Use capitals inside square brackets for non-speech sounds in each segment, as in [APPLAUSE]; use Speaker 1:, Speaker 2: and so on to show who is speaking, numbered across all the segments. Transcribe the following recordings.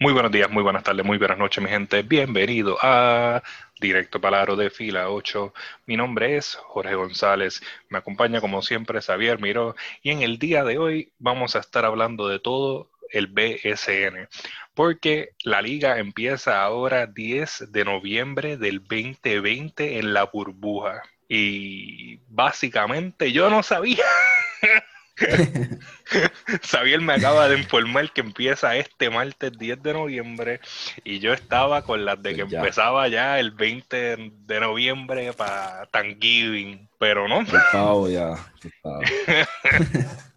Speaker 1: Muy buenos días, muy buenas tardes, muy buenas noches, mi gente. Bienvenido a Directo Palaro de Fila 8. Mi nombre es Jorge González. Me acompaña como siempre Xavier Miró. Y en el día de hoy vamos a estar hablando de todo el BSN. Porque la liga empieza ahora 10 de noviembre del 2020 en la burbuja. Y básicamente yo no sabía. [LAUGHS] [LAUGHS] Xavier me acaba de informar que empieza este martes 10 de noviembre y yo estaba con las de que empezaba ya el 20 de noviembre para Thanksgiving, pero no. ya. [LAUGHS]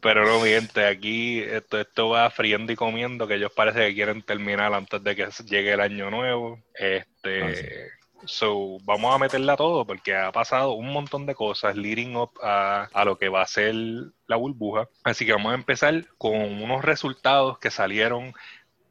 Speaker 1: pero no, mi gente, aquí esto, esto va friendo y comiendo, que ellos parece que quieren terminar antes de que llegue el año nuevo. Este, ah, So, vamos a meterla todo porque ha pasado un montón de cosas leading up a, lo que va a ser la burbuja. Así que vamos a empezar con unos resultados que salieron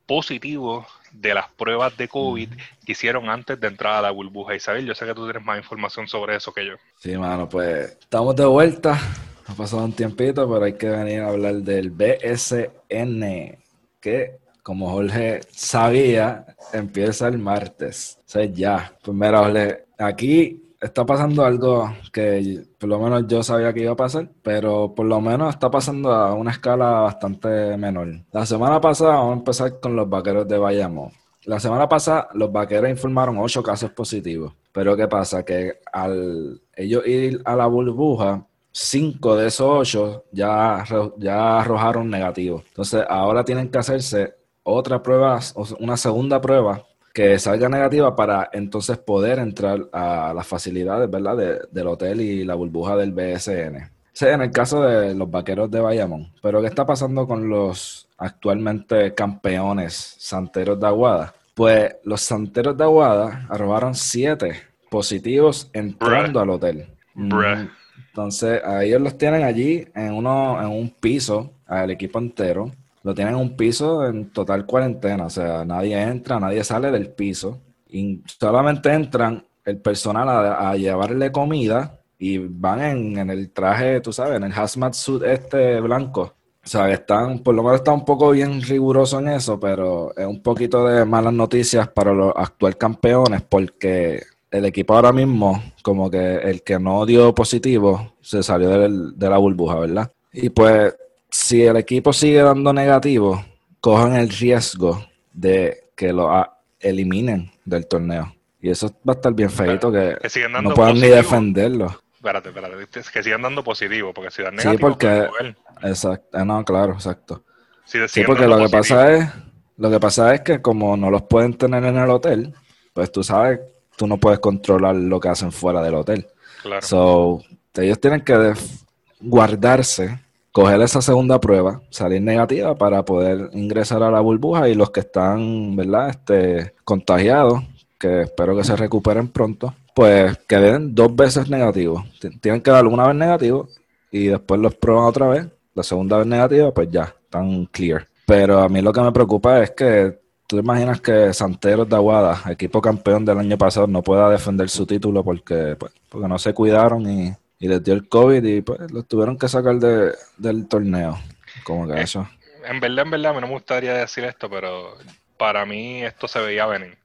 Speaker 1: positivos de las pruebas de COVID que hicieron antes de entrar a la burbuja. Isabel, yo sé que tú tienes más información sobre eso que yo.
Speaker 2: Sí, mano, pues estamos de vuelta. Ha pasado un tiempito, pero hay que venir a hablar del BSN, que como Jorge sabía, empieza el martes. O ya. Pues mira, Jorge, aquí está pasando algo que por lo menos yo sabía que iba a pasar, pero por lo menos está pasando a una escala bastante menor. La semana pasada, vamos a empezar con los vaqueros de Bayamo. La semana pasada, los vaqueros informaron ocho casos positivos. Pero ¿qué pasa? Que al ellos ir a la burbuja, cinco de esos ocho ya, ya arrojaron negativo. Entonces, ahora tienen que hacerse otra prueba, una segunda prueba que salga negativa para entonces poder entrar a las facilidades, ¿verdad? del hotel y la burbuja del BSN. Sí, en el caso de los vaqueros de Bayamón. Pero ¿qué está pasando con los actualmente campeones santeros de Aguada? Pues los santeros de Aguada arrobaron siete positivos entrando al hotel. Entonces, a ellos los tienen allí en, uno, en un piso, al equipo entero lo tienen en un piso en total cuarentena, o sea, nadie entra, nadie sale del piso y solamente entran el personal a, llevarle comida y van en, el traje, tú sabes, en el hazmat suit este blanco. O sea, están, por lo menos está un poco bien riguroso en eso, pero es un poquito de malas noticias para los actuales campeones porque el equipo ahora mismo, como que el que no dio positivo, se salió de la burbuja, ¿verdad? Y pues si el equipo sigue dando negativo, cojan el riesgo de que lo eliminen del torneo. Y eso va a estar bien feito que, no puedan ni defenderlo.
Speaker 1: Espérate, espérate, que sigan dando positivo, porque si dan negativo.
Speaker 2: Sí, porque. Exacto, ah, no, claro, exacto. sí, porque lo que pasa es. Lo que pasa es que como no los pueden tener en el hotel, pues tú sabes, tú no puedes controlar lo que hacen fuera del hotel. Claro. So, ellos tienen que guardarse coger esa segunda prueba, salir negativa para poder ingresar a la burbuja y los que están, ¿verdad? Este, contagiados, que espero que se recuperen pronto, pues queden dos veces negativos. Tienen que dar una vez negativo y después los prueban otra vez. La segunda vez negativa, pues ya, están clear. Pero a mí lo que me preocupa es que tú imaginas que Santeros de Aguada, equipo campeón del año pasado, no pueda defender su título porque, pues, porque no se cuidaron y y les dio el COVID y pues los tuvieron que sacar de, del torneo. Como que eh, eso.
Speaker 1: En verdad, en verdad, a mí no me gustaría decir esto, pero para mí esto se veía venir.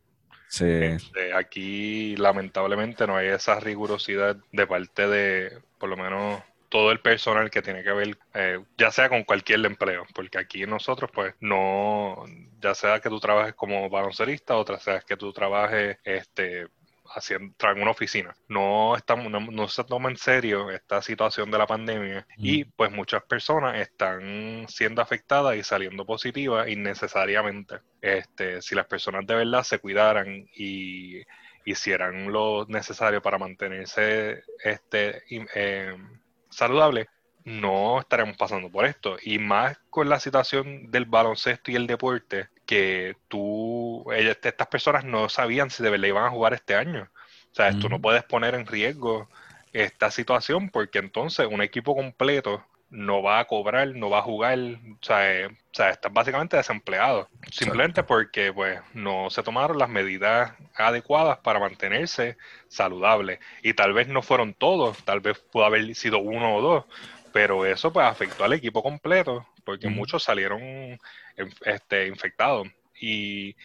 Speaker 2: Sí.
Speaker 1: Este, aquí, lamentablemente, no hay esa rigurosidad de parte de, por lo menos, todo el personal que tiene que ver, eh, ya sea con cualquier empleo, porque aquí nosotros, pues, no, ya sea que tú trabajes como baloncerista, otra sea que tú trabajes este, haciendo, en una oficina. No, estamos, no, se toma en serio esta situación de la pandemia y pues muchas personas están siendo afectadas y saliendo positivas innecesariamente. Este, si las personas de verdad se cuidaran y hicieran lo necesario para mantenerse este, eh, saludable, no estaremos pasando por esto. Y más con la situación del baloncesto y el deporte, que tú, estas personas no sabían si de verdad iban a jugar este año. O sea, tú no puedes poner en riesgo esta situación porque entonces un equipo completo no va a cobrar, no va a jugar, o sea, eh, o sea estás básicamente desempleado. Simplemente porque pues no se tomaron las medidas adecuadas para mantenerse saludable. Y tal vez no fueron todos, tal vez pudo haber sido uno o dos, pero eso pues afectó al equipo completo porque muchos salieron este, infectados. Y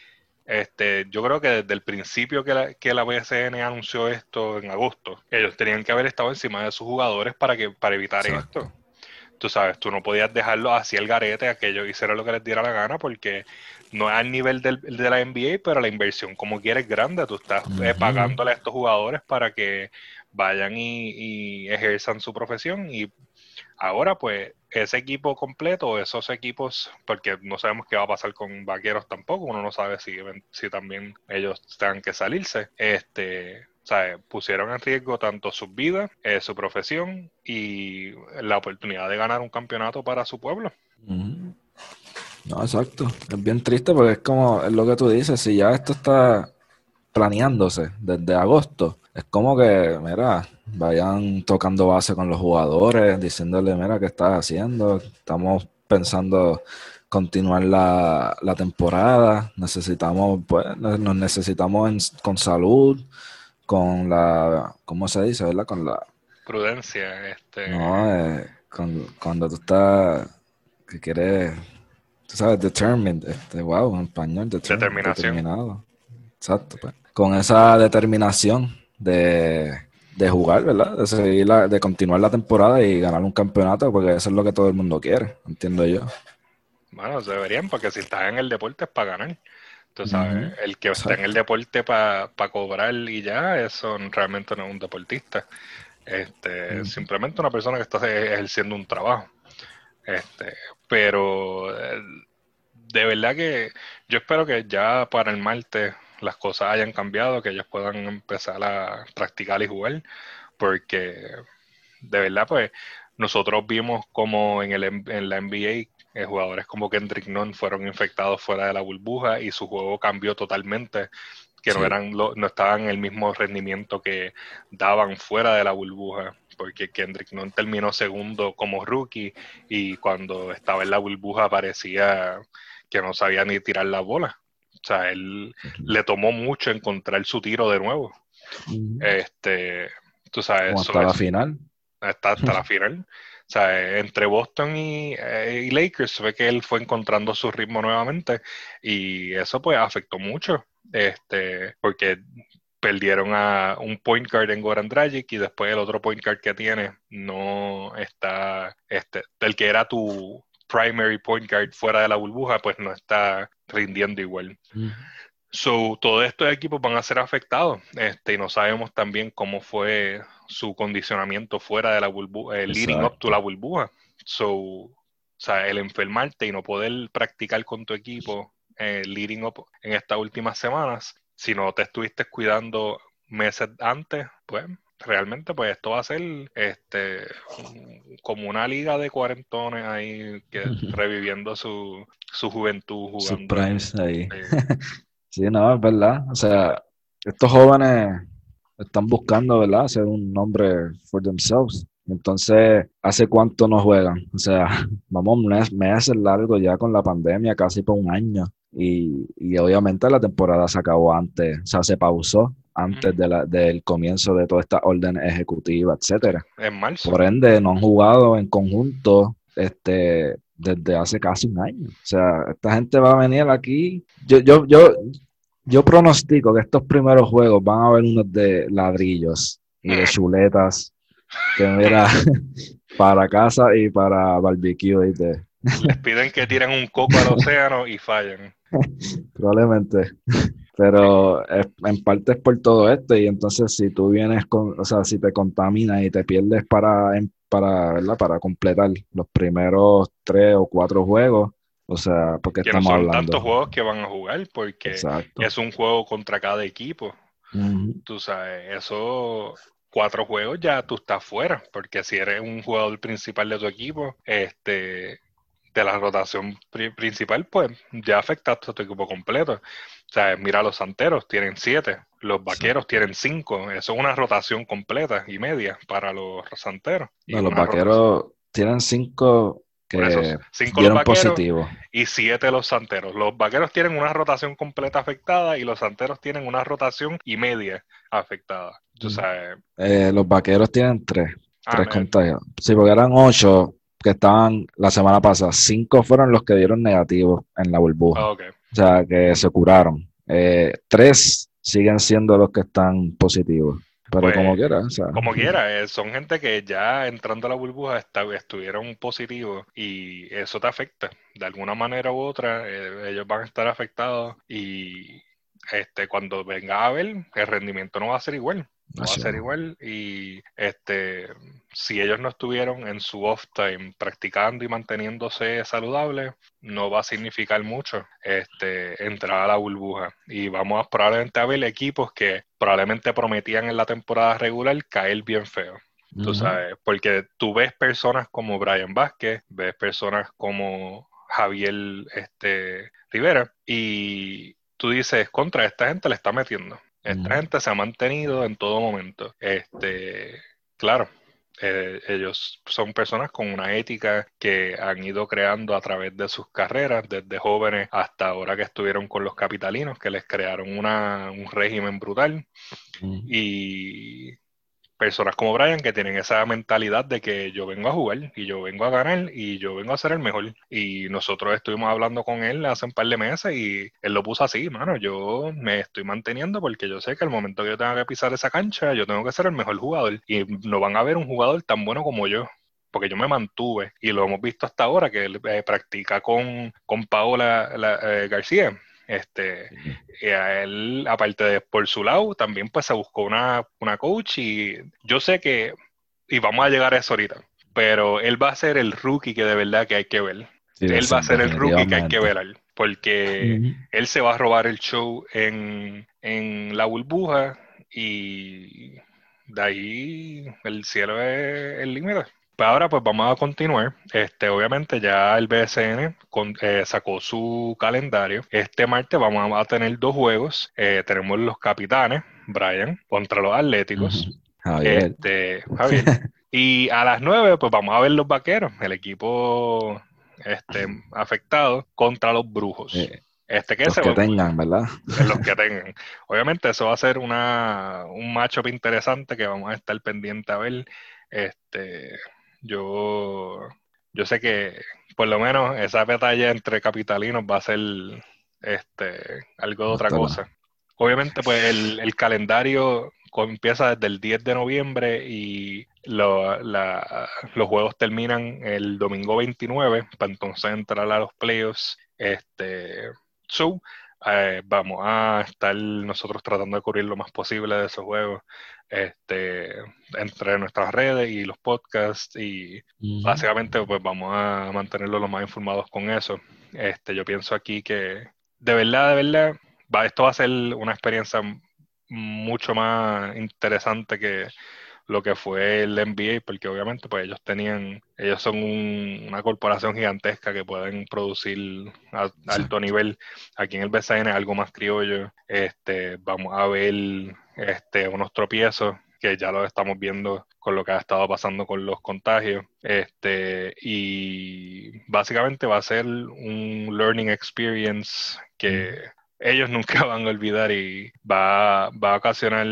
Speaker 1: este, yo creo que desde el principio que la, que la BSN anunció esto en agosto, ellos tenían que haber estado encima de sus jugadores para, que, para evitar esto. Tú sabes, tú no podías dejarlo así el garete a que ellos hicieran lo que les diera la gana porque no es al nivel del, de la NBA, pero la inversión como quieres grande. Tú estás eh, pagándole a estos jugadores para que vayan y, ejerzan su profesión y ahora pues ese equipo completo, esos equipos, porque no sabemos qué va a pasar con vaqueros tampoco, uno no sabe si, si también ellos tengan que salirse, este, pusieron en riesgo tanto su vida, eh, su profesión y la oportunidad de ganar un campeonato para su pueblo.
Speaker 2: No, exacto. Es bien triste porque es como es lo que tú dices, si ya esto está planeándose desde agosto, es como que, mira, vayan tocando base con los jugadores, diciéndole, mira, ¿qué estás haciendo? Estamos pensando continuar la, temporada, necesitamos, pues, nos necesitamos con salud, con la, ¿cómo se dice, verdad? Con la...
Speaker 1: Prudencia, este...
Speaker 2: No, eh, cuando tú estás, que quieres, tú sabes, determined, este, wow, en español,
Speaker 1: determinación. Determinado.
Speaker 2: Exacto, pues. Con esa determinación de, de jugar, ¿verdad? De seguir la, de continuar la temporada y ganar un campeonato, porque eso es lo que todo el mundo quiere, entiendo yo.
Speaker 1: Bueno, deberían, porque si estás en el deporte es para ganar. Tú sabes, el que está en el deporte para cobrar y ya, eso realmente no es un deportista. Este, Simplemente una persona que está ejerciendo un trabajo. Este, pero eh, de verdad que yo espero que ya para el martes las cosas hayan cambiado, que ellos puedan empezar a practicar y jugar, porque de verdad, pues nosotros vimos como en, el, en la NBA eh, jugadores como Kendrick Nunn fueron infectados fuera de la burbuja y su juego cambió totalmente, que no eran no estaban en el mismo rendimiento que daban fuera de la burbuja, porque Kendrick Nunn terminó segundo como rookie y cuando estaba en la burbuja parecía que no sabía ni tirar la bola. O sea, él le tomó mucho encontrar su tiro de nuevo. Este, tú sabes,
Speaker 2: hasta la final.
Speaker 1: Hasta, hasta la [LAUGHS] final. O sea, entre Boston eh, y, Lakers ve que él fue encontrando su ritmo nuevamente y eso pues afectó mucho, este, porque perdieron a un point guard en Goran Dragic y después el otro point guard que tiene no está, este, el que era tu primary point guard fuera de la burbuja, pues no está rindiendo igual. So, todos estos equipos van a ser afectados este, y no sabemos también cómo fue su condicionamiento fuera de la burbuja, el leading up to la burbuja. So, o sea, el enfermarte y no poder practicar con tu equipo eh, leading up en estas últimas semanas, si no te estuviste cuidando meses antes, pues realmente pues esto va a ser este como una liga de cuarentones ahí que [LAUGHS] reviviendo su, su juventud jugando.
Speaker 2: primes ahí. [LAUGHS] sí, no, es verdad. O sea, estos jóvenes están buscando, ¿verdad? Hacer un nombre for themselves. Entonces, ¿hace cuánto no juegan? O sea, [LAUGHS] vamos meses largo ya con la pandemia, casi por un año. Y, y, obviamente la temporada se acabó antes, o sea, se pausó antes de la, del comienzo de toda esta orden ejecutiva, etcétera.
Speaker 1: En marzo.
Speaker 2: Por ende, no han jugado en conjunto este, desde hace casi un año. O sea, esta gente va a venir aquí. Yo, yo, yo, yo pronostico que estos primeros juegos van a haber unos de ladrillos y de chuletas. Que mira, [LAUGHS] para casa y para barbecue.
Speaker 1: Les piden que tiren un coco al océano y fallan. [LAUGHS]
Speaker 2: Probablemente. Pero en parte es por todo esto. Y entonces, si tú vienes con, o sea, si te contaminas y te pierdes para, para, ¿verdad? para completar los primeros tres o cuatro juegos, o sea, porque estamos no son
Speaker 1: tantos juegos que van a jugar, porque es un juego contra cada equipo. Tú sabes, eso cuatro juegos ya tú estás fuera, porque si eres un jugador principal de tu equipo, este de la rotación principal, pues ya afectaste a tu equipo completo. O sea, mira, los santeros tienen siete, los vaqueros tienen cinco. Eso es una rotación completa y media para los santeros.
Speaker 2: los vaqueros tienen cinco que cinco los
Speaker 1: vaqueros y siete los santeros. Los vaqueros tienen una rotación completa afectada y los santeros tienen una rotación y media afectada.
Speaker 2: Eh, los vaqueros tienen tres, ah, tres contagios. Sí, porque eran ocho, que estaban la semana pasada, cinco fueron los que dieron negativos en la burbuja.
Speaker 1: Ah.
Speaker 2: O sea, que se curaron. Eh, tres siguen siendo los que están positivos. Pero
Speaker 1: Pues,
Speaker 2: como quiera, o sea,
Speaker 1: Como quiera, eh, son gente que ya entrando a la burbuja estuvieron positivos y eso te afecta. De alguna manera u otra, eh, ellos van a estar afectados y este, cuando venga a ver, el rendimiento no va a ser igual. No va a ser igual y este, si ellos no estuvieron en su off time practicando y manteniéndose saludables, no va a significar mucho este, entrar a la burbuja. Y vamos a probablemente a ver equipos que probablemente prometían en la temporada regular caer bien feo. Tú sabes, porque tú ves personas como Brian Vázquez, ves personas como Javier este, Rivera, y tú dices, contra esta gente le está metiendo. Esta gente se ha mantenido en todo momento. Este, claro, eh, ellos son personas con una ética que han ido creando a través de sus carreras, desde jóvenes hasta ahora que estuvieron con los capitalinos, que les crearon una, un régimen brutal. Y personas como Brian que tienen esa mentalidad de que yo vengo a jugar y yo vengo a ganar y yo vengo a ser el mejor. Y nosotros estuvimos hablando con él hace un par de meses y él lo puso así, mano, yo me estoy manteniendo porque yo sé que al momento que yo tenga que pisar esa cancha, yo tengo que ser el mejor jugador y no van a ver un jugador tan bueno como yo. Porque yo me mantuve y lo hemos visto hasta ahora que él eh, practica con, con Paola la- eh, García. Este, y a él, aparte de por su lado, también pues se buscó una, una coach y yo sé que, y vamos a llegar a eso ahorita, pero él va a ser el rookie que de verdad que hay que ver.
Speaker 2: Sí,
Speaker 1: él va a ser el rookie que hay que ver, porque
Speaker 2: Ujú.
Speaker 1: él se va a robar el show en, en la burbuja y de ahí el cielo es el límite. Pues ahora pues vamos a continuar. Este, obviamente ya el BSN con- eh, sacó su calendario. Este martes vamos a tener dos juegos. Eh, tenemos los capitanes, Brian, contra los Atléticos.
Speaker 2: Javier.
Speaker 1: Este, Javier. [LAUGHS] Y a las 9, pues vamos a ver los vaqueros, el equipo este, afectado contra los brujos.
Speaker 2: Eh,
Speaker 1: Este que
Speaker 2: los
Speaker 1: se
Speaker 2: que
Speaker 1: va-
Speaker 2: tengan, ¿verdad?
Speaker 1: los que tengan. Obviamente eso va a ser una, un matchup interesante que vamos a estar pendiente a ver. Este, yo, yo sé que por lo menos esa batalla entre capitalinos va a ser este, algo de otra cosa. Obviamente, pues el, el calendario empieza desde el 10 de noviembre y lo- la- los juegos terminan el domingo 29 para entonces entrar a los playoffs. Este, so, eh, vamos a estar nosotros tratando de cubrir lo más posible de esos juegos este, entre nuestras redes y los podcasts y básicamente pues vamos a mantenerlos lo más informados con eso. Este, yo pienso aquí que de verdad, de verdad, va, esto va a ser una experiencia mucho más interesante que lo que fue el NBA, porque obviamente pues ellos tenían, ellos son un- una corporación gigantesca que pueden producir a alto nivel. Aquí en el BCN es algo más criollo. Este, vamos a ver este, unos tropiezos que ya lo estamos viendo con lo que ha estado pasando con los contagios. Este, y básicamente va a ser un learning experience que ellos nunca [LAUGHS] van a olvidar y va, va a ocasionar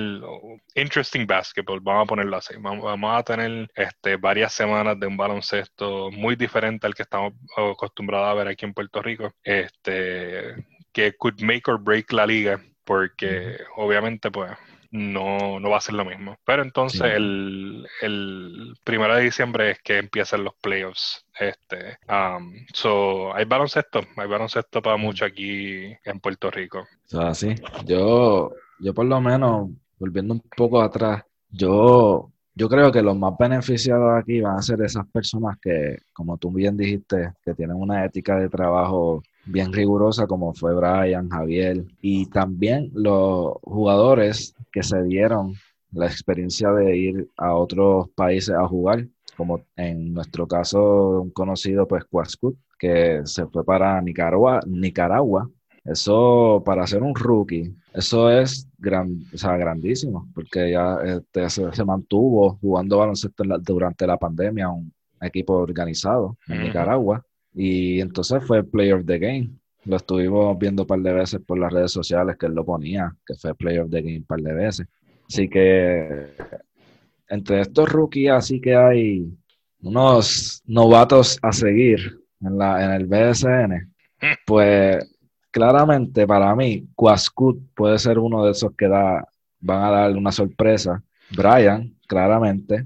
Speaker 1: interesting basketball, vamos a ponerlo así. Vamos, a tener este, varias semanas de un baloncesto muy diferente al que estamos acostumbrados a ver aquí en Puerto Rico, este, que could make or break la liga, porque obviamente pues no, no va a ser lo mismo. Pero entonces
Speaker 2: Sí.
Speaker 1: el, el primero de diciembre es que empiezan los playoffs. Este, um, so, hay baloncesto, hay baloncesto para mucho aquí en Puerto Rico.
Speaker 2: Sí. Yo, yo por lo menos, volviendo un poco atrás, yo, yo creo que los más beneficiados aquí van a ser esas personas que, como tú bien dijiste, que tienen una ética de trabajo bien rigurosa, como fue Brian, Javier, y también los jugadores que se dieron la experiencia de ir a otros países a jugar, como en nuestro caso un conocido, pues, Quascut, que se fue para Nicaragua, Nicaragua eso, para ser un rookie, eso es gran, o sea, grandísimo, porque ya este, se, se mantuvo jugando baloncesto la- durante la pandemia, un equipo organizado en. Nicaragua, y entonces fue Player of the Game. Lo estuvimos viendo un par de veces por las redes sociales que él lo ponía, que fue Player of the Game un par de veces. Así que entre estos rookies así que hay unos novatos a seguir en, la, en el BSN, [LAUGHS] pues claramente para mí, Quascut puede ser uno de esos que da, van a dar una sorpresa. Brian, claramente.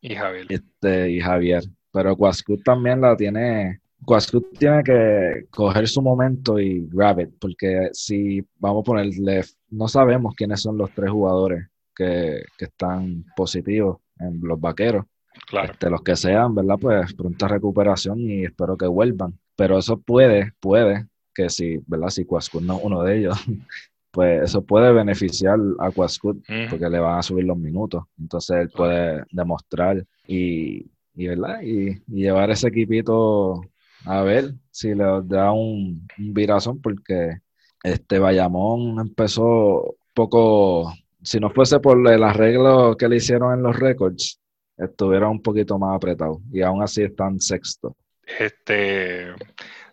Speaker 1: Y Javier.
Speaker 2: Este, y Javier. Pero Quascut también la tiene. Quascut tiene que coger su momento y grab it, porque si vamos a ponerle, no sabemos quiénes son los tres jugadores que, que están positivos en los vaqueros.
Speaker 1: Claro.
Speaker 2: Este, los que sean, ¿verdad? Pues pronta recuperación y espero que vuelvan. Pero eso puede, puede, que si, ¿verdad? Si Quascut no es uno de ellos, [LAUGHS] pues eso puede beneficiar a Quascut porque le van a subir los minutos. Entonces él puede demostrar y, y ¿verdad? Y, llevar ese equipito a ver si le da un, un virazón porque este Bayamón empezó poco, si no fuese por el arreglo que le hicieron en los récords, estuviera un poquito más apretado y aún así están sexto.
Speaker 1: Este,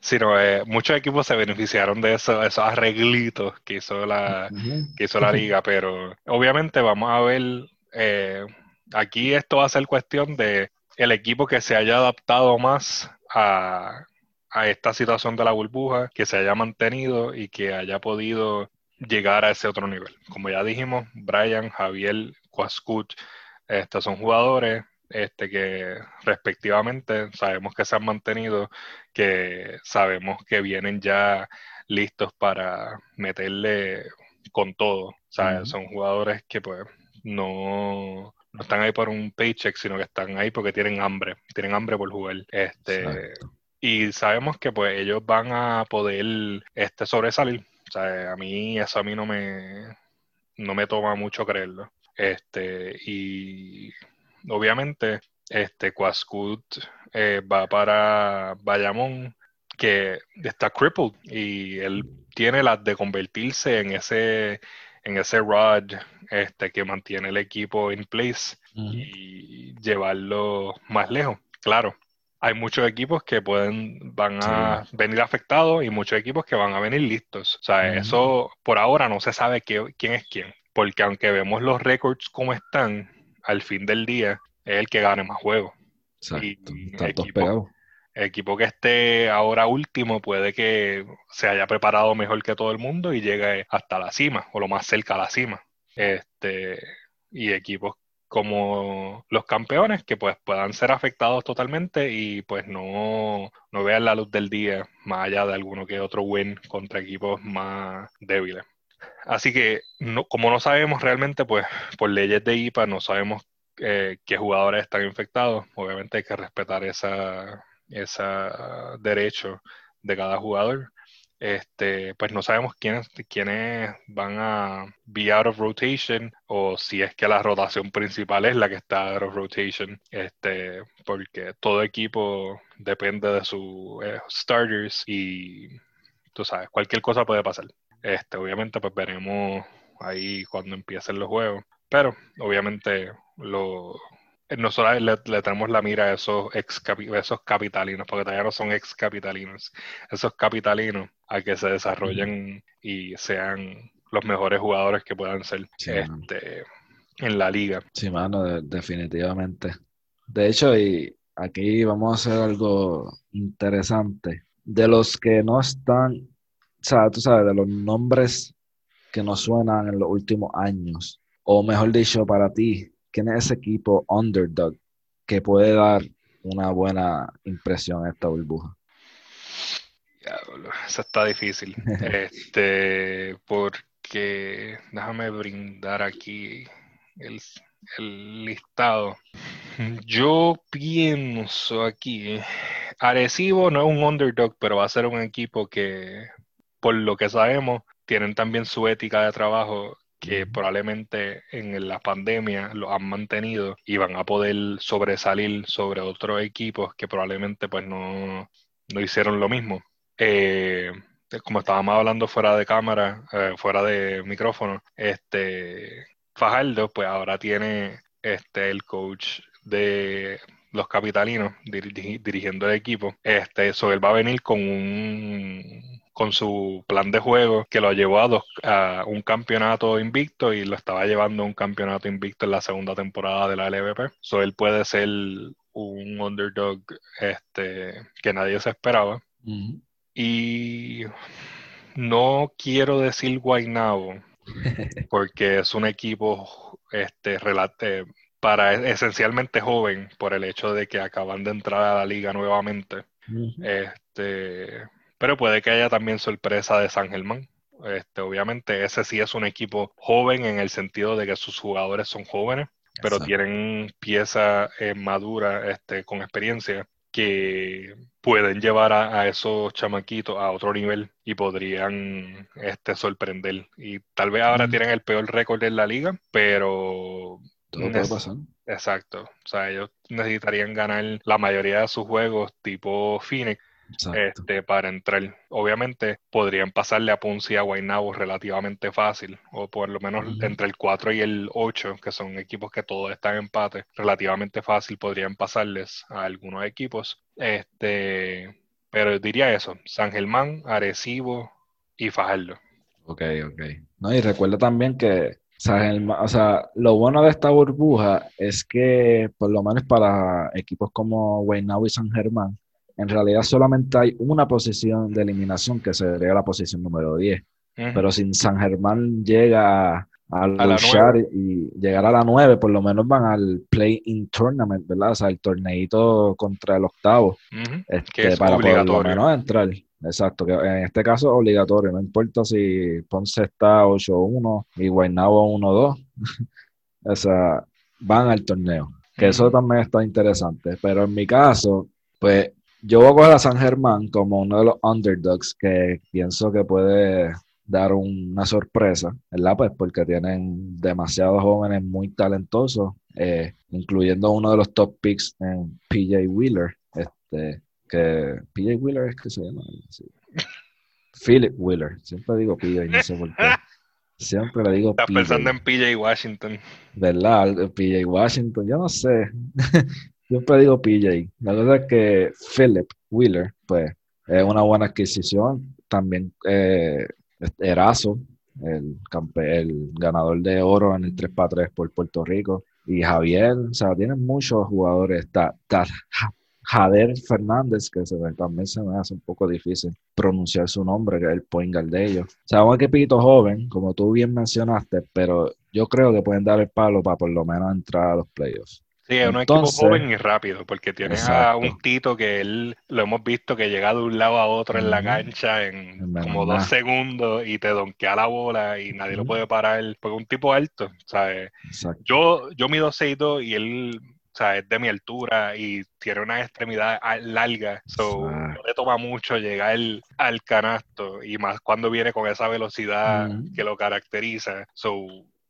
Speaker 1: sí, no, eh, muchos equipos se beneficiaron de eso, esos arreglitos que hizo la, que hizo la liga, pero obviamente vamos a ver, eh, aquí esto va a ser cuestión de el equipo que se haya adaptado más a, a esta situación de la burbuja, que se haya mantenido y que haya podido llegar a ese otro nivel. Como ya dijimos, Brian, Javier, Quascut, estos son jugadores este, que respectivamente sabemos que se han mantenido, que sabemos que vienen ya listos para meterle con todo. Son jugadores que pues no, no están ahí por un paycheck, sino que están ahí porque tienen hambre, tienen hambre por jugar. Este, y sabemos que pues ellos van a poder este, sobresalir. a mí eso a mí no me, no me toma mucho creerlo. Este, y obviamente, este Quascut eh, va para Bayamón, que está crippled, y él tiene las de convertirse en ese, en ese rod este, que mantiene el equipo in place y llevarlo más lejos. Claro, hay muchos equipos que pueden, van a venir afectados y muchos equipos que van a venir listos. O sea, eso por ahora no se sabe quién es quién. Porque aunque vemos los récords como están, al fin del día es el que gane más juegos.
Speaker 2: Y el equipo,
Speaker 1: el equipo que esté ahora último puede que se haya preparado mejor que todo el mundo y llegue hasta la cima o lo más cerca a la cima. Este, y equipos como los campeones que pues puedan ser afectados totalmente y pues no, no vean la luz del día más allá de alguno que otro win contra equipos más débiles. Así que no, como no sabemos realmente, pues por leyes de IPA no sabemos eh, qué jugadores están infectados. Obviamente hay que respetar ese derecho de cada jugador. Este, pues no sabemos quiénes, quiénes van a be out of rotation o si es que la rotación principal es la que está out of rotation. Este, porque todo equipo depende de sus eh, starters y tú sabes, cualquier cosa puede pasar. Este, obviamente, pues veremos ahí cuando empiecen los juegos. Pero obviamente lo, nosotros le, tenemos la mira a esos ex esos capitalinos, porque todavía no son ex capitalinos, esos capitalinos a que se desarrollen y sean los mejores jugadores que puedan ser este, en la liga.
Speaker 2: Sí, mano, definitivamente. De hecho, y aquí vamos a hacer algo interesante. De los que no están, o sea, tú sabes, de los nombres que nos suenan en los últimos años, o mejor dicho, para ti, ¿quién es ese equipo underdog que puede dar una buena impresión a esta burbuja?
Speaker 1: eso está difícil. [LAUGHS] este, porque déjame brindar aquí el, el, listado. Yo pienso aquí, Arecibo no es un underdog, pero va a ser un equipo que, por lo que sabemos, tienen también su ética de trabajo que probablemente en la pandemia lo han mantenido y van a poder sobresalir sobre otros equipos que probablemente pues no, hicieron lo mismo. Eh, como estábamos hablando fuera de cámara, eh, fuera de micrófono, este Fajardo pues ahora tiene este el coach de los capitalinos dirigiendo el equipo. Este, eso él va a venir con un con su plan de juego que lo llevó a, dos, a un campeonato invicto y lo estaba llevando a un campeonato invicto en la segunda temporada de la LVP. So él puede ser un underdog este, que nadie se esperaba. Y no quiero decir Guaynabo, [LAUGHS] porque es un equipo este, relate, para esencialmente joven por el hecho de que acaban de entrar a la liga nuevamente. Este, pero puede que haya también sorpresa de San Germán. Este, obviamente ese sí es un equipo joven en el sentido de que sus jugadores son jóvenes, pero tienen piezas eh, maduras este, con experiencia que pueden llevar a, esos chamaquitos a otro nivel y podrían este, sorprender. Y tal vez ahora tienen el peor récord en la liga, pero...
Speaker 2: Todo puede pasar.
Speaker 1: Exacto. O sea, ellos necesitarían ganar la mayoría de sus juegos tipo Phoenix este, para entrar. Obviamente podrían pasarle a Ponce y a Guaynabo relativamente fácil, o por lo menos entre el 4 y el 8, que son equipos que todos están en empate, relativamente fácil podrían pasarles a algunos equipos. Este, pero diría eso, San Germán, Arecibo y Fajardo.
Speaker 2: Ok, ok. No, y recuerda también que o sea, lo bueno de esta burbuja es que, por lo menos para equipos como Guaynabo y San Germán, en realidad solamente hay una posición de eliminación que sería la posición número 10. Pero si San Germán llega a luchar y llegar a la 9, por lo menos van al play-in tournament, ¿verdad? O sea, el torneito contra el octavo. este, para por lo menos entrar. Exacto, que en este caso obligatorio, no importa si Ponce está 8-1 y Guaynabo 1-2. [LAUGHS] o sea, van al torneo. Que eso también está interesante. Pero en mi caso, pues yo voy a coger a San Germán como uno de los underdogs que pienso que puede dar una sorpresa, ¿verdad? Pues porque tienen demasiados jóvenes muy talentosos, eh, incluyendo uno de los top picks en PJ Wheeler, este, que PJ Wheeler es que se llama. Philip Wheeler, siempre digo PJ, no sé por qué. Siempre le digo
Speaker 1: Estás pensando en PJ Washington.
Speaker 2: ¿Verdad? PJ Washington, yo no sé. [LAUGHS] Siempre digo PJ. La verdad es que Philip Wheeler, pues, es una buena adquisición. También eh, Erazo, el, ganador de oro en el 3x3 por Puerto Rico. Y Javier, o sea, tienen muchos jugadores. Está, Jader Fernández, que se, también se me hace un poco difícil pronunciar su nombre, que es el point guard de ellos. O sea, un equipito joven, como tú bien mencionaste, pero yo creo que pueden dar el palo para por lo menos entrar a los playoffs.
Speaker 1: Sí, es un equipo joven y rápido, porque tiene a un Tito que él lo hemos visto que llega de un lado a otro en la cancha en como dos segundos y te donkea la bola y nadie lo puede parar, porque es un tipo alto, ¿sabes? Yo, yo mido 6'2 y él o sea, es de mi altura y tiene una extremidad larga, so no le toma mucho llegar al canasto y más cuando viene con esa velocidad que lo caracteriza. So,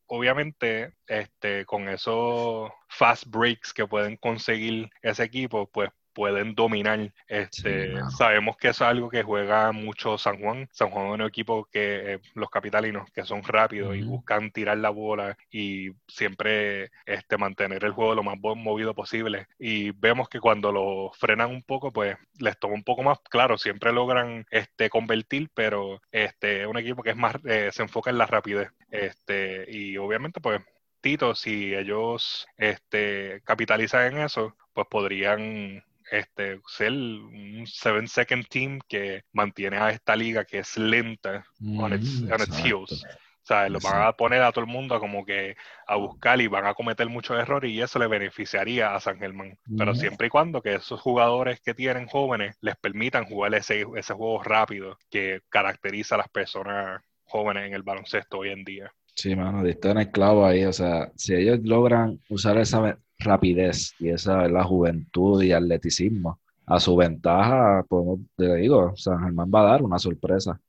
Speaker 1: obviamente, este, con esos fast breaks que pueden conseguir ese equipo, pues pueden dominar. Este, Sabemos que es algo que juega mucho San Juan. San Juan es un equipo que eh, los capitalinos que son rápidos y buscan tirar la bola y siempre este, mantener el juego lo más movido posible. Y vemos que cuando lo frenan un poco, pues les toma un poco más, claro, siempre logran este, convertir, pero este, es un equipo que es más, eh, se enfoca en la rapidez. Este, y obviamente, pues Tito, si ellos este, capitalizan en eso, pues podrían este, ser un seven second team que mantiene a esta liga que es lenta on its, heels. O sea, lo van a poner a todo el mundo como que a buscar y van a cometer muchos errores y eso le beneficiaría a San Germán. Pero siempre y cuando que esos jugadores que tienen jóvenes les permitan jugar ese, ese juego rápido que caracteriza a las personas jóvenes en el baloncesto hoy en día.
Speaker 2: Sí, mano, diste en el clavo ahí. O sea, si ellos logran usar esa rapidez y esa la juventud y atleticismo a su ventaja, pues te digo, San Germán va a dar una sorpresa.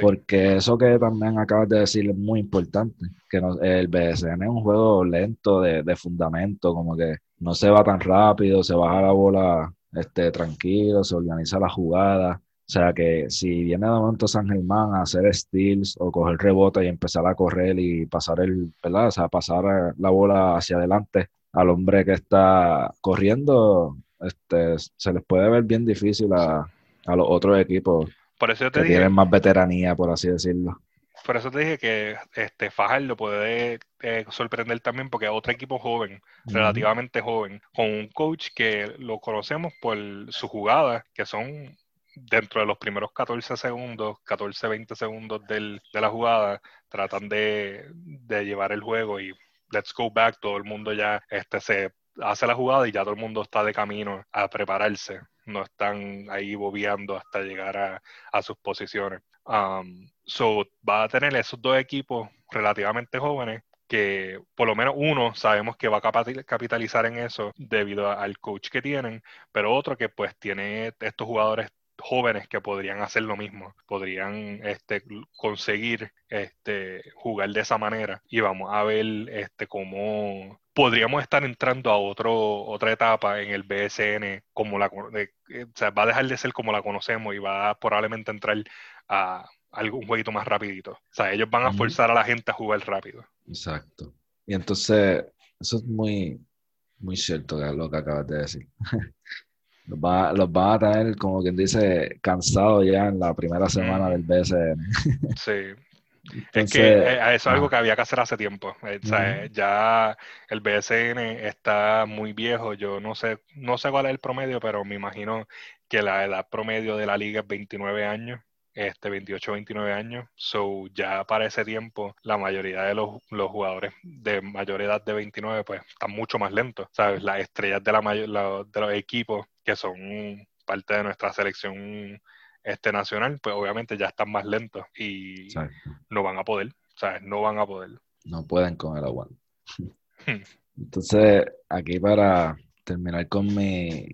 Speaker 2: Porque eso que también acabas de decir es muy importante, que el BSN es un juego lento de, de, fundamento, como que no se va tan rápido, se baja la bola este, tranquilo, se organiza la jugada. O sea que si viene de momento San Germán a hacer steals o coger rebote y empezar a correr y pasar el, ¿verdad? O sea, pasar la bola hacia adelante al hombre que está corriendo, este, se les puede ver bien difícil a, los otros equipos
Speaker 1: por eso
Speaker 2: que tienen más veteranía, por así decirlo.
Speaker 1: por eso te dije que este Fajardo puede eh, sorprender también porque es otro equipo joven, relativamente joven, con un coach que lo conocemos por su jugada, que son dentro de los primeros 14 segundos, 14, 20 segundos del, de la jugada, tratan de, de, llevar el juego y let's go back, todo el mundo ya este, se hace la jugada y ya todo el mundo está de camino a prepararse, no están ahí bobeando hasta llegar a, sus posiciones. Um, so va a tener esos dos equipos relativamente jóvenes que por lo menos uno sabemos que va a capitalizar en eso debido al coach que tienen, pero otro que pues tiene estos jugadores jóvenes que podrían hacer lo mismo, podrían este, conseguir este, jugar de esa manera y vamos a ver este, cómo podríamos estar entrando a otro, otra etapa en el BSN como la eh, o sea, va a dejar de ser como la conocemos y va a probablemente entrar a algún jueguito más rapidito. O sea, ellos van a forzar a la gente a jugar rápido.
Speaker 2: Exacto. Y entonces, eso es muy, muy cierto lo que acabas de decir. [LAUGHS] Los, va, los van a tener, como quien dice, cansados ya en la primera semana del BSN. [LAUGHS]
Speaker 1: Sí. es que eh, eso es algo que había que hacer hace tiempo. Eh, o sea, Ya el BSN está muy viejo. Yo no sé, no sé cuál es el promedio, pero me imagino que la edad promedio de la liga es 29 años este 28 29 años. So, ya para ese tiempo, la mayoría de los, los, jugadores de mayor edad de 29, pues están mucho más lentos. ¿Sabes? Las estrellas de, la de los equipos que son parte de nuestra selección este nacional, pues obviamente ya están más lentos y no van a poder. ¿Sabes? No van a poder.
Speaker 2: No pueden con el agua. Entonces, aquí para terminar con mi,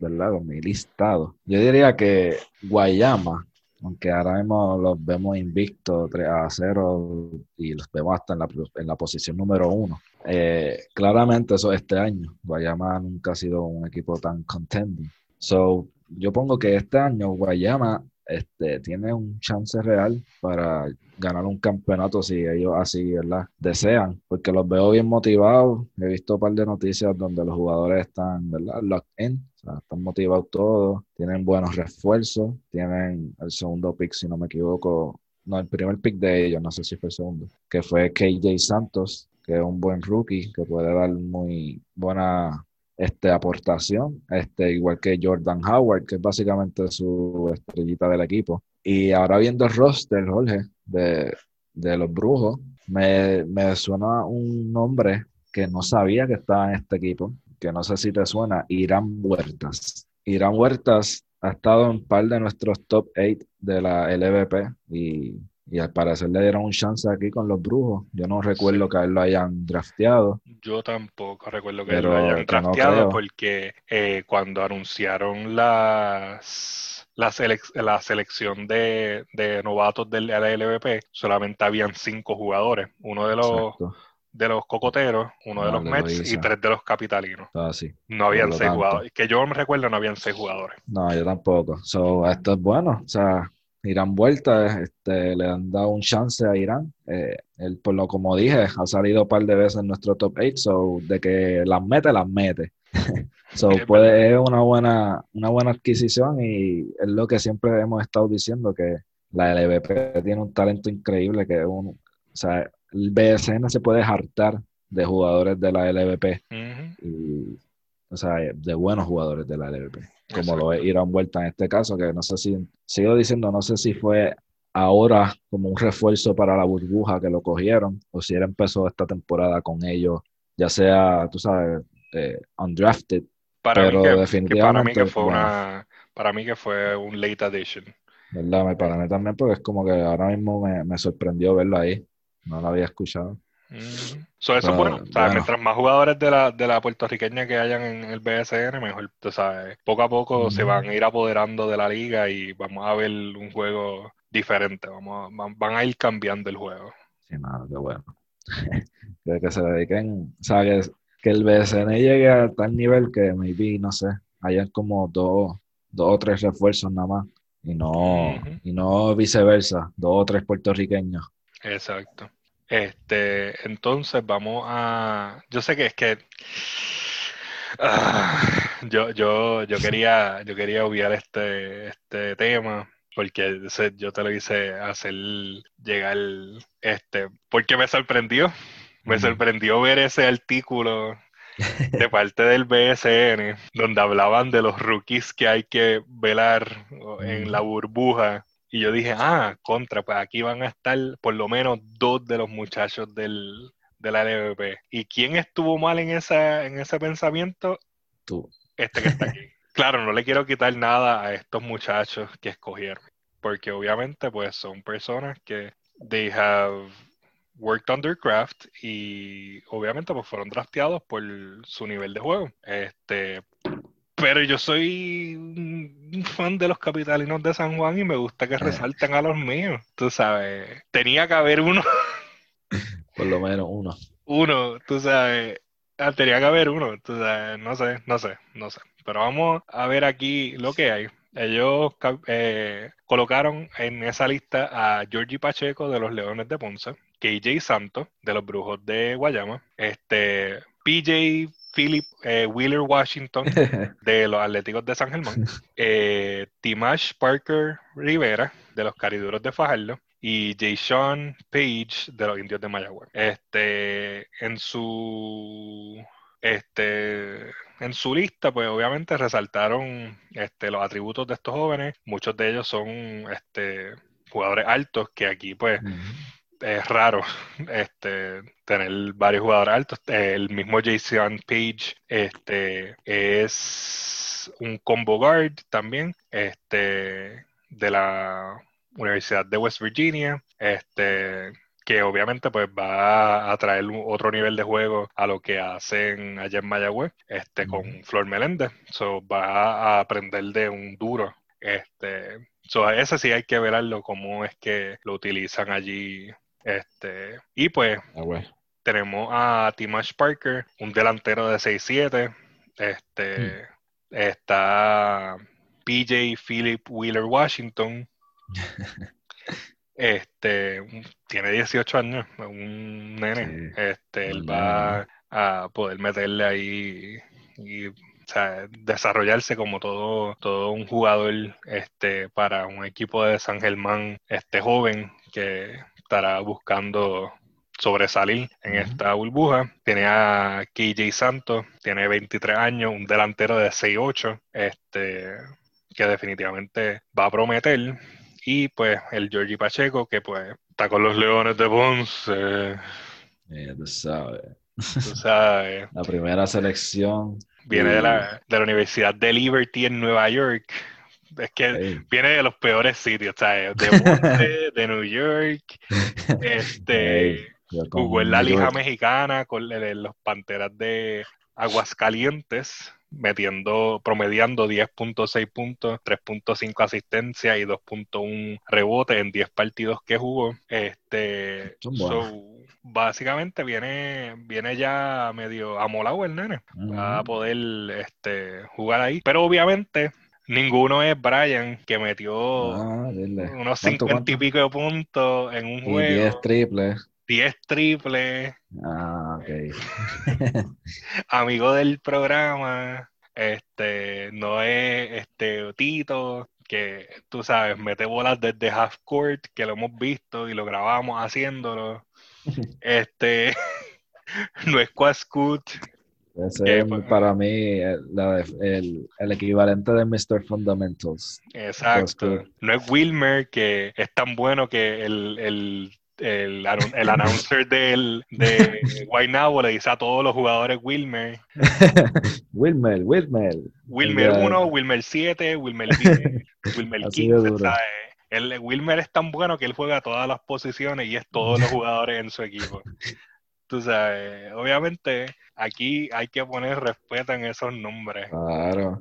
Speaker 2: ¿verdad? Con mi listado, yo diría que Guayama aunque ahora mismo los vemos invictos 3 a 0 y los vemos hasta en la, en la posición número uno. Eh, claramente eso este año. Guayama nunca ha sido un equipo tan contending. So, yo pongo que este año Guayama este, tiene un chance real para ganar un campeonato si ellos así ¿verdad? desean, porque los veo bien motivados. He visto un par de noticias donde los jugadores están ¿verdad? locked in, están motivados todos, tienen buenos refuerzos, tienen el segundo pick, si no me equivoco, no, el primer pick de ellos, no sé si fue el segundo, que fue KJ Santos, que es un buen rookie, que puede dar muy buena este, aportación, este, igual que Jordan Howard, que es básicamente su estrellita del equipo. Y ahora viendo el roster, Jorge, de, de los Brujos, me, me suena un nombre que no sabía que estaba en este equipo, que no sé si te suena, Irán Huertas. Irán Huertas ha estado en par de nuestros top 8 de la LVP y y al parecer le dieron un chance aquí con los brujos. Yo no recuerdo que a él lo hayan drafteado.
Speaker 1: Yo tampoco recuerdo que lo hayan drafteado porque eh, cuando anunciaron las, la, la selección de, novatos del LVP, solamente habían cinco jugadores. Uno de los... de los cocoteros, uno de los Mets y tres de los capitalinos.
Speaker 2: Ah,
Speaker 1: no habían seis jugadores. Que yo me recuerdo, no habían seis jugadores.
Speaker 2: No, yo tampoco. So, esto es bueno. O sea, Irán vuelta, este, le han dado un chance a Irán. Eh, él, por lo como dije, ha salido un par de veces en nuestro top 8, so de que las mete, las mete. [LAUGHS] so, puede, es una buena, una buena adquisición y es lo que siempre hemos estado diciendo, que la LVP tiene un talento increíble, que un, o sea, el BSN se puede hartar de jugadores de la LVP, y, o sea, de buenos jugadores de la LVP como lo es Irán Vuelta en este caso, que no sé si, sigo diciendo, no sé si fue ahora como un refuerzo para la burbuja que lo cogieron, o si él empezó esta temporada con ellos, ya sea, tú sabes, eh, undrafted,
Speaker 1: para pero mí que, definitivamente... para, mí que fue una, para mí que fue un late addition.
Speaker 2: ¿Verdad? Para mí también, porque es como que ahora mismo me, me sorprendió verlo ahí, no lo había escuchado.
Speaker 1: Eso es bueno. Mientras más jugadores de la, de la puertorriqueña que hayan en el BSN, mejor. Tú sabes, poco a poco se van a ir apoderando de la liga y vamos a ver un juego diferente. Vamos van a ir cambiando el juego.
Speaker 2: Sí, nada, qué bueno. [LAUGHS] que se dediquen, o sea, que, el BSN llegue a tal nivel que maybe, no sé, hayan como dos, dos o tres refuerzos nada más. Y no, y no viceversa, dos o tres puertorriqueños.
Speaker 1: Exacto. Este, entonces vamos a. Yo sé que es que. Ah, yo, yo, yo quería, yo quería obviar este, este tema porque yo te lo hice hacer llegar, este, porque me sorprendió, me sorprendió ver ese artículo [LAUGHS] de parte del BSN, donde hablaban de los rookies que hay que velar en la burbuja. Y yo dije, ah, contra, pues aquí van a estar por lo menos dos de los muchachos del, de la LVP. ¿Y quién estuvo mal en, esa, en ese pensamiento?
Speaker 2: Tú.
Speaker 1: Este que está aquí. [LAUGHS] claro, no le quiero quitar nada a estos muchachos que escogieron, porque obviamente pues son personas que they have worked on their craft y obviamente pues fueron drafteados por su nivel de juego. Este, pero yo soy un fan de los capitalinos de San Juan y me gusta que eh. resalten a los míos. Tú sabes, tenía que haber uno. [LAUGHS]
Speaker 2: Por lo menos uno.
Speaker 1: Uno, tú sabes. Ah, tenía que haber uno, tú sabes, no sé, no sé, no sé. Pero vamos a ver aquí lo que hay. Ellos eh, colocaron en esa lista a Georgie Pacheco de los Leones de Ponce, KJ Santos de los Brujos de Guayama, este PJ Philip eh, Wheeler Washington [LAUGHS] de los Atléticos de San Germán, eh, Timash Parker Rivera de los Cariduros de Fajardo y Jason Page de los Indios de Mayagüez. Este, en su este, en su lista, pues obviamente resaltaron este, los atributos de estos jóvenes. Muchos de ellos son este, jugadores altos, que aquí pues es raro este, tener varios jugadores altos. El mismo Jason Page este, es un combo guard también este, de la Universidad de West Virginia. Este, que obviamente pues va a traer otro nivel de juego a lo que hacen allá en Mayagüez este, con Flor Meléndez. So, va a aprender de un duro. Este, so, ese sí hay que verlo cómo es que lo utilizan allí este, y pues ah, tenemos a Timash Parker, un delantero de 6'7. Este, hmm. Está PJ Philip Wheeler Washington. [LAUGHS] este, tiene 18 años, un nene. este, él va a poder meterle ahí y desarrollarse como todo, todo un jugador este, para un equipo de San Germán este, joven que estará buscando sobresalir en esta burbuja. Tiene a KJ Santos, tiene 23 años, un delantero de 6'8, este, que definitivamente va a prometer. Y pues el Georgie Pacheco, que pues está con los Leones de Ponce.
Speaker 2: tú sabes.
Speaker 1: Tú sabes. [LAUGHS]
Speaker 2: La primera selección.
Speaker 1: Viene de la, de la Universidad de Liberty en Nueva York es que viene de los peores sitios, ¿sabes? De [LAUGHS] Monte, de New York, este, jugó en la Liga Mexicana con los Panteras de Aguascalientes, metiendo, promediando 10.6 puntos, 3.5 asistencia y 2.1 rebote en 10 partidos que jugó. Este, básicamente viene, viene ya medio amolado el nene. Va a poder este, jugar ahí. Pero obviamente Ninguno es Brian, que metió ah, unos cincuenta y pico de puntos en un juego. 10
Speaker 2: triples.
Speaker 1: 10 triples.
Speaker 2: Ah, ok. [LAUGHS]
Speaker 1: Amigo del programa. Este, no es este Tito, que tú sabes, mete bolas desde half court, que lo hemos visto y lo grabamos haciéndolo. [LAUGHS] este, [LAUGHS] no es Quascut,
Speaker 2: ese es pues, para mí el, equivalente de Mr. Fundamentals.
Speaker 1: Exacto. No es Wilmer que es tan bueno que el, el, el, el announcer del, de Guaynabo [LAUGHS] le dice a todos los jugadores Wilmer. [LAUGHS]
Speaker 2: Wilmer, Wilmer.
Speaker 1: Wilmer 1, Wilmer 7, Wilmer 10, [LAUGHS] Wilmer 15. El Wilmer es tan bueno que él juega todas las posiciones y es todos los jugadores en su equipo. Tú sabes, obviamente aquí hay que poner respeto en esos nombres.
Speaker 2: Claro.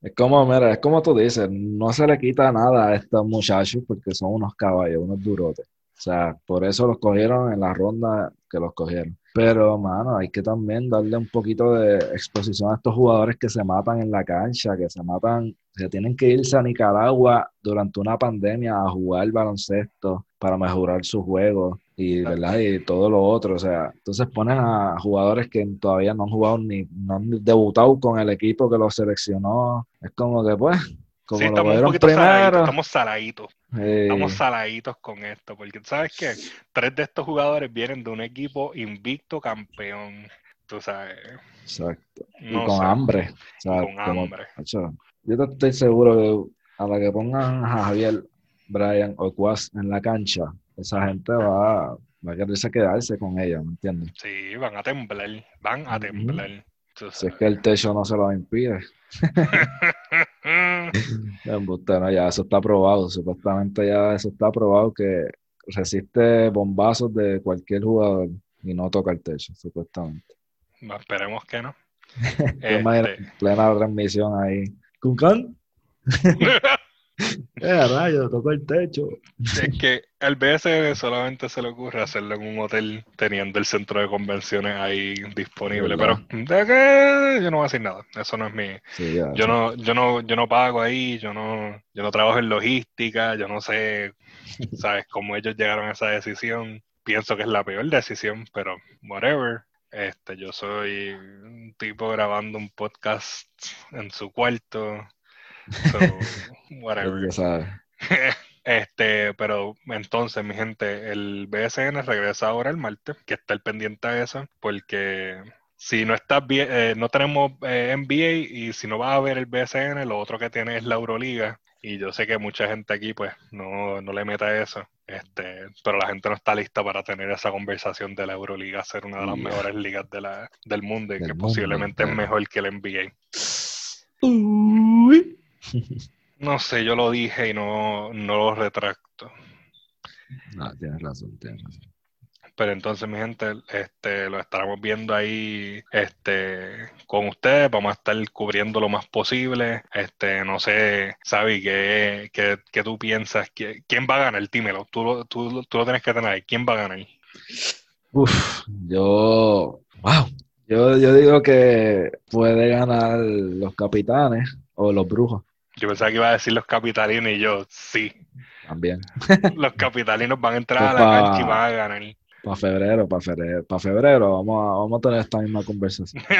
Speaker 2: Es como, mira, es como tú dices, no se le quita nada a estos muchachos porque son unos caballos, unos durotes. O sea, por eso los cogieron en la ronda que los cogieron. Pero, mano, hay que también darle un poquito de exposición a estos jugadores que se matan en la cancha, que se matan, que tienen que irse a Nicaragua durante una pandemia a jugar baloncesto para mejorar su juego y, ¿verdad? y todo lo otro. O sea, entonces ponen a jugadores que todavía no han jugado ni no han debutado con el equipo que los seleccionó. Es como que, pues, como
Speaker 1: Sí,
Speaker 2: lo
Speaker 1: estamos un poquito saladitos,
Speaker 2: primero.
Speaker 1: estamos saladitos. Estamos saladitos con esto, porque ¿sabes qué? Tres de estos jugadores vienen de un equipo invicto campeón. Tú sabes,
Speaker 2: exacto.
Speaker 1: no
Speaker 2: y con
Speaker 1: sé,
Speaker 2: hambre. O sea,
Speaker 1: con
Speaker 2: como-
Speaker 1: hambre.
Speaker 2: yo te estoy seguro que a la que pongan a Javier, Brian o Quas en la cancha, esa gente va, va a quererse quedarse con ella, ¿me entiendes?
Speaker 1: Sí, van a temblar, van a temblar.
Speaker 2: Si es que el techo no se lo impide. [LAUGHS] Embuste, no, ya eso está probado. Supuestamente ya eso está probado que resiste bombazos de cualquier jugador y no toca el techo, supuestamente.
Speaker 1: No, esperemos que no. [LAUGHS] Este,
Speaker 2: en plena transmisión ahí. ¿Kunkan? [LAUGHS] [LAUGHS] Eh, rayo, tocó el techo.
Speaker 1: es que al BSN solamente se le ocurre hacerlo en un hotel teniendo el centro de convenciones ahí disponible. Pero de que yo no voy a decir nada. Eso no es mi.
Speaker 2: Sí, ya,
Speaker 1: Yo no, yo no, yo no pago ahí, yo no, yo no trabajo en logística, yo no sé, sabes, cómo ellos llegaron a esa decisión. Pienso que es la peor decisión, pero whatever. Este, yo soy un tipo grabando un podcast en su cuarto. So, [LAUGHS] whatever. [LAUGHS] Este, pero entonces, mi gente, el BSN regresa ahora el martes, que está el pendiente a eso, porque si no estás bien, eh, no tenemos eh, NBA y si no vas a ver el BSN, lo otro que tiene es la Euroliga. Y yo sé que mucha gente aquí, pues, no, no le meta eso. Este, pero la gente no está lista para tener esa conversación de la Euroliga ser una de las
Speaker 2: Yeah.
Speaker 1: mejores ligas de la, del mundo y
Speaker 2: Del
Speaker 1: que
Speaker 2: mundo,
Speaker 1: posiblemente es mejor que el NBA.
Speaker 2: Uy.
Speaker 1: No sé, yo lo dije y no, no lo retracto.
Speaker 2: No, tienes razón, tienes razón.
Speaker 1: Pero entonces, mi gente, este, lo estaremos viendo ahí este, con ustedes. Vamos a estar cubriendo lo más posible. Este, no sé, Sabi, ¿qué, qué, qué tú piensas? ¿Qui- ¿Quién va a ganar? Dímelo. Tú, lo- tú, tú lo tienes que tener ahí. ¿Quién va a ganar?
Speaker 2: Uf, yo, wow, yo, yo digo que puede ganar los capitanes o los brujos
Speaker 1: Yo pensaba que iba a decir los capitalinos y yo, sí.
Speaker 2: también.
Speaker 1: Los capitalinos van a entrar a la
Speaker 2: Opa.
Speaker 1: cancha y van a ganar.
Speaker 2: Para febrero, para febrero, para febrero, vamos a, vamos a tener esta misma conversación. [LAUGHS]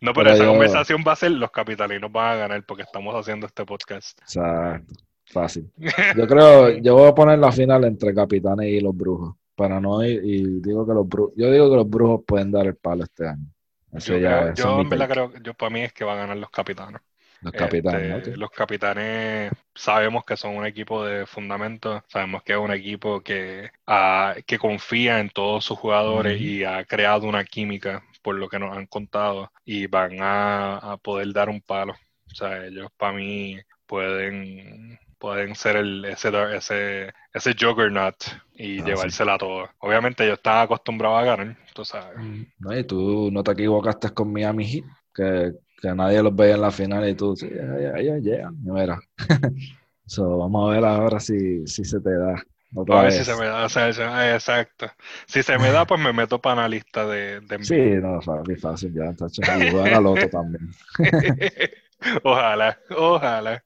Speaker 1: No, pero,
Speaker 2: Pero
Speaker 1: esa
Speaker 2: yo-
Speaker 1: conversación va a ser los capitalinos van a ganar porque estamos haciendo este podcast.
Speaker 2: Exacto, fácil. Yo creo, [LAUGHS] yo voy a poner la final entre capitanes y los brujos. Para no ir, y digo que los brujos, yo digo que los brujos pueden dar el palo este año. Eso
Speaker 1: Yo,
Speaker 2: ya,
Speaker 1: creo- en verdad creo, yo para mí es que van a ganar los capitanes.
Speaker 2: Los capitanes,
Speaker 1: Este,
Speaker 2: ok.
Speaker 1: Los capitanes sabemos que son un equipo de fundamento, sabemos que es un equipo que, ah, que confía en todos sus jugadores y ha creado una química por lo que nos han contado y van a, a poder dar un palo. O sea, ellos para mí pueden, pueden ser el, ese, ese, ese juggernaut y
Speaker 2: Ah,
Speaker 1: llevársela a todos. Obviamente ellos están acostumbrados a ganar, tú sabes.
Speaker 2: No, y tú no te equivocaste con Miami Heat, que, que nadie los veía en la final y tú, sí, ellos llegan. Mira. [LAUGHS] So, vamos a ver ahora si, si se te da. Otra
Speaker 1: A ver
Speaker 2: vez.
Speaker 1: si se me da, o sea, eso- ah, exacto. Si se me da, pues me meto para analista de, de
Speaker 2: Sí, no, fácil, fácil ya, tacho. Y al otro [LAUGHS] también. [LAUGHS]
Speaker 1: Ojalá, ojalá.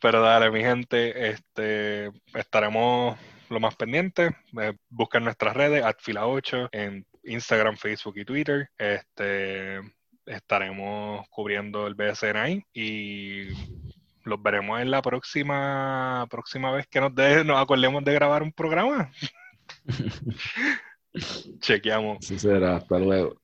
Speaker 1: Pero dale, mi gente, este, estaremos lo más pendientes. Eh, busquen nuestras redes, atfila8 en Instagram, Facebook y Twitter. Este, estaremos cubriendo el BSN ahí y los veremos en la próxima, próxima vez que nos, de- nos acordemos de grabar un programa. [LAUGHS] Chequeamos.
Speaker 2: Será. Hasta luego.